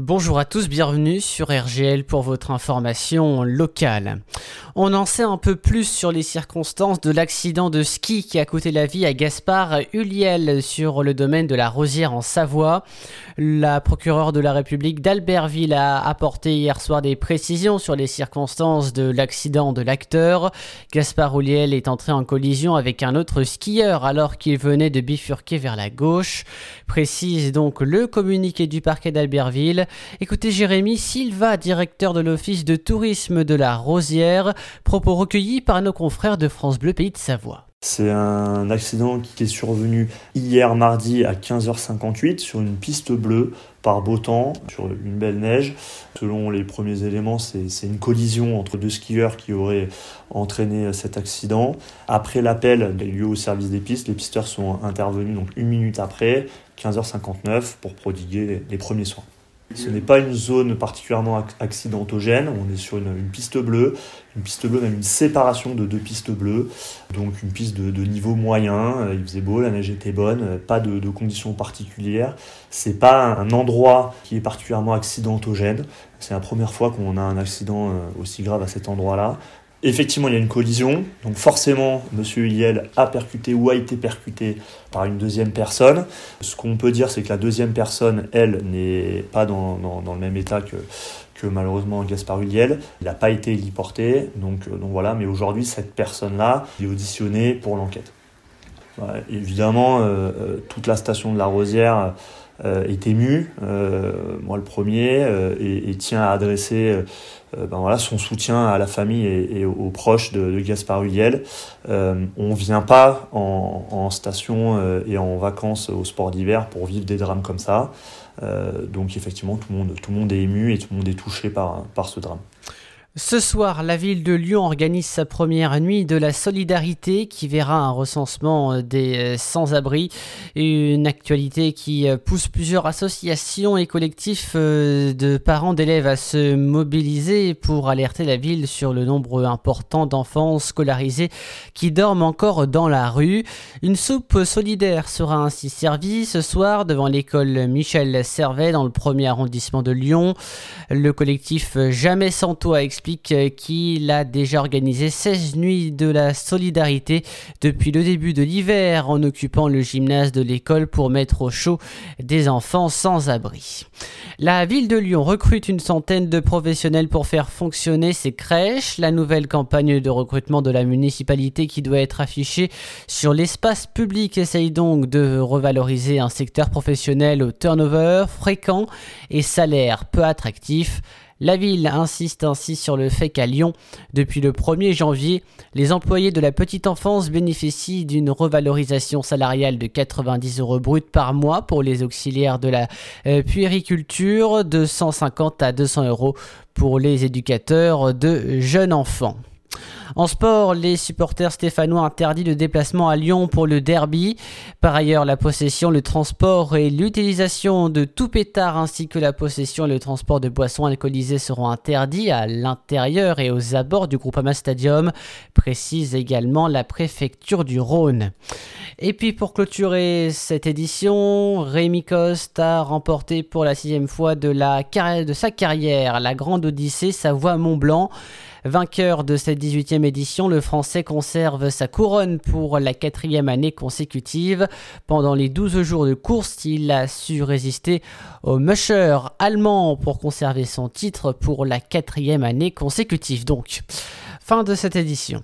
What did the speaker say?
Bonjour à tous, bienvenue sur RGL pour votre information locale. On en sait un peu plus sur les circonstances de l'accident de ski qui a coûté la vie à Gaspard Huliel sur le domaine de la Rosière en Savoie. La procureure de la République d'Albertville a apporté hier soir des précisions sur les circonstances de l'accident de l'acteur. Gaspard Huliel est entré en collision avec un autre skieur alors qu'il venait de bifurquer vers la gauche. Précise donc le communiqué du parquet d'Albertville. Écoutez Jérémy Silva, directeur de l'Office de tourisme de la Rosière, propos recueillis par nos confrères de France Bleu Pays de Savoie. C'est un accident qui est survenu hier mardi à 15h58 sur une piste bleue par beau temps, sur une belle neige. Selon les premiers éléments, c'est une collision entre deux skieurs qui auraient entraîné cet accident. Après l'appel des lieux au service des pistes, les pisteurs sont intervenus donc une minute après, 15h59, pour prodiguer les premiers soins. Ce n'est pas une zone particulièrement accidentogène, on est sur une, piste bleue, une piste bleue, même une séparation de deux pistes bleues, donc une piste de, niveau moyen, euh, il faisait beau, la neige était bonne, euh, pas de, de conditions particulières. C'est pas un endroit qui est particulièrement accidentogène, c'est la première fois qu'on a un accident euh, aussi grave à cet endroit-là. Effectivement, il y a une collision, donc forcément, M. Yel a percuté ou a été percuté par une deuxième personne. Ce qu'on peut dire, c'est que la deuxième personne, elle, n'est pas dans, le même état que, que malheureusement Gaspard Huliel. Il n'a pas été héliporté, donc, euh, donc voilà, mais aujourd'hui, cette personne-là est auditionnée pour l'enquête. Évidemment, euh, euh, toute la station de la Rosière est émue, moi le premier, et, tient à adresser euh, ben son soutien à la famille et, aux proches de, Gaspard Huliel. Euh, on ne vient pas en, station euh, et en vacances au sport d'hiver pour vivre des drames comme ça. donc effectivement, tout le, monde, tout le monde est ému et tout le monde est touché par, par ce drame. Ce soir, la ville de Lyon organise sa première nuit de la solidarité qui verra un recensement euh, des euh, sans-abri, une actualité qui euh, pousse plusieurs associations et collectifs de parents d'élèves à se mobiliser pour alerter la ville sur le nombre important d'enfants scolarisés qui dorment encore dans la rue. Une soupe solidaire sera ainsi servie ce soir devant l'école Michel Servet dans le premier arrondissement de Lyon. Le collectif Jamais sans toi explique qu'il a déjà organisé 16 nuits de la solidarité depuis le début de l'hiver en occupant le gymnase de l'école pour mettre au chaud des enfants sans abri. La ville de Lyon recrute une centaine de professionnels pour faire fonctionner ses crèches. La nouvelle campagne de recrutement de la municipalité qui doit être affichée sur l'espace public essaye donc de revaloriser un secteur professionnel au turnover fréquent et salaire peu attractif. La ville insiste ainsi sur le fait qu'à Lyon, depuis le 1er janvier, les employés de la petite enfance bénéficient d'une revalorisation salariale de 90 euros bruts par mois pour les auxiliaires de la euh, puériculture, de 150 à 200 euros pour les éducateurs de jeunes enfants. En sport, les supporters stéphanois interdits de déplacement à Lyon pour le derby. Par ailleurs, la possession, le transport et l'utilisation de tout pétard ainsi que la possession et le transport de boissons alcoolisées seront interdits à l'intérieur et aux abords du Groupama Stadium, précise également la préfecture du Rhône. Et puis pour clôturer cette édition, Rémi Coste a remporté pour la sixième fois de, de sa carrière la Grande Odyssée Savoie-Mont-Blanc. Vainqueur de cette 18e édition, le Français conserve sa couronne pour la quatrième année consécutive. Pendant les 12 jours de course, il a su résister au musher allemand pour conserver son titre pour la quatrième année consécutive. Donc, fin de cette édition.